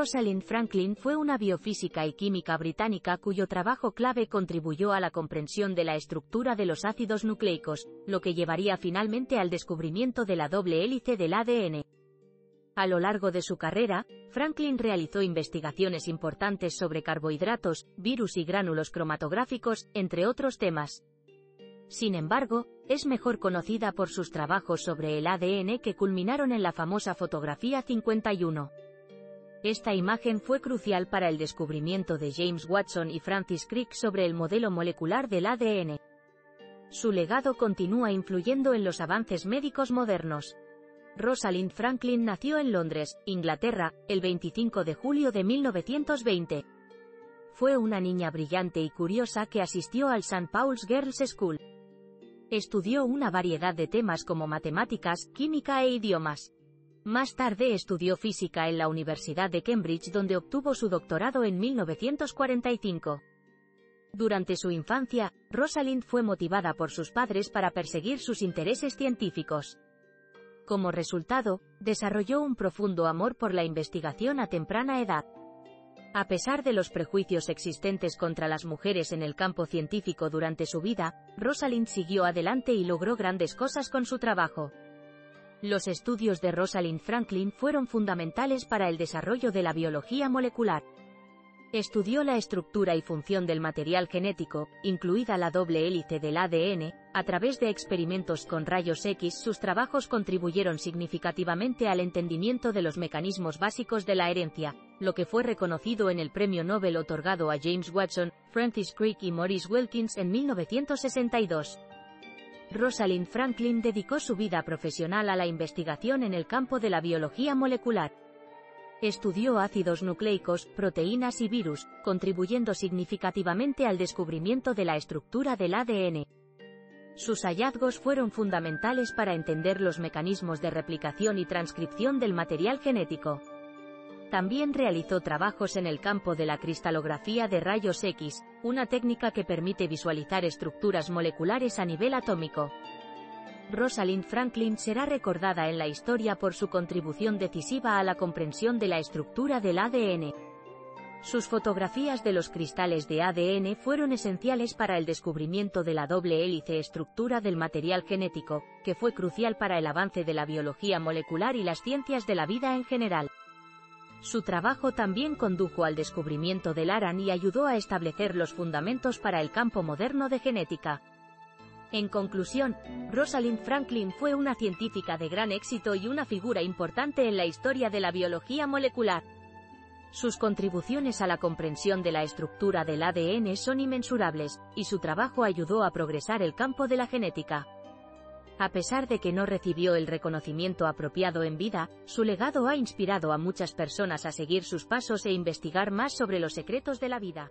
Rosalind Franklin fue una biofísica y química británica cuyo trabajo clave contribuyó a la comprensión de la estructura de los ácidos nucleicos, lo que llevaría finalmente al descubrimiento de la doble hélice del ADN. A lo largo de su carrera, Franklin realizó investigaciones importantes sobre carbohidratos, virus y gránulos cromatográficos, entre otros temas. Sin embargo, es mejor conocida por sus trabajos sobre el ADN que culminaron en la famosa fotografía 51. Esta imagen fue crucial para el descubrimiento de James Watson y Francis Crick sobre el modelo molecular del ADN. Su legado continúa influyendo en los avances médicos modernos. Rosalind Franklin nació en Londres, Inglaterra, el 25 de julio de 1920. Fue una niña brillante y curiosa que asistió al St. Paul's Girls School. Estudió una variedad de temas como matemáticas, química e idiomas. Más tarde estudió física en la Universidad de Cambridge donde obtuvo su doctorado en 1945. Durante su infancia, Rosalind fue motivada por sus padres para perseguir sus intereses científicos. Como resultado, desarrolló un profundo amor por la investigación a temprana edad. A pesar de los prejuicios existentes contra las mujeres en el campo científico durante su vida, Rosalind siguió adelante y logró grandes cosas con su trabajo. Los estudios de Rosalind Franklin fueron fundamentales para el desarrollo de la biología molecular. Estudió la estructura y función del material genético, incluida la doble hélice del ADN, a través de experimentos con rayos X. Sus trabajos contribuyeron significativamente al entendimiento de los mecanismos básicos de la herencia, lo que fue reconocido en el premio Nobel otorgado a James Watson, Francis Crick y Maurice Wilkins en 1962. Rosalind Franklin dedicó su vida profesional a la investigación en el campo de la biología molecular. Estudió ácidos nucleicos, proteínas y virus, contribuyendo significativamente al descubrimiento de la estructura del ADN. Sus hallazgos fueron fundamentales para entender los mecanismos de replicación y transcripción del material genético. También realizó trabajos en el campo de la cristalografía de rayos X, una técnica que permite visualizar estructuras moleculares a nivel atómico. Rosalind Franklin será recordada en la historia por su contribución decisiva a la comprensión de la estructura del ADN. Sus fotografías de los cristales de ADN fueron esenciales para el descubrimiento de la doble hélice estructura del material genético, que fue crucial para el avance de la biología molecular y las ciencias de la vida en general. Su trabajo también condujo al descubrimiento del ARAN y ayudó a establecer los fundamentos para el campo moderno de genética. En conclusión, Rosalind Franklin fue una científica de gran éxito y una figura importante en la historia de la biología molecular. Sus contribuciones a la comprensión de la estructura del ADN son inmensurables, y su trabajo ayudó a progresar el campo de la genética. A pesar de que no recibió el reconocimiento apropiado en vida, su legado ha inspirado a muchas personas a seguir sus pasos e investigar más sobre los secretos de la vida.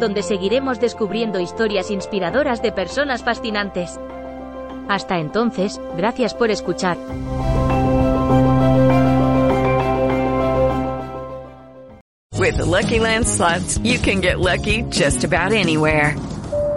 donde seguiremos descubriendo historias inspiradoras de personas fascinantes. Hasta entonces, gracias por escuchar. With the Lucky you can get lucky just about anywhere.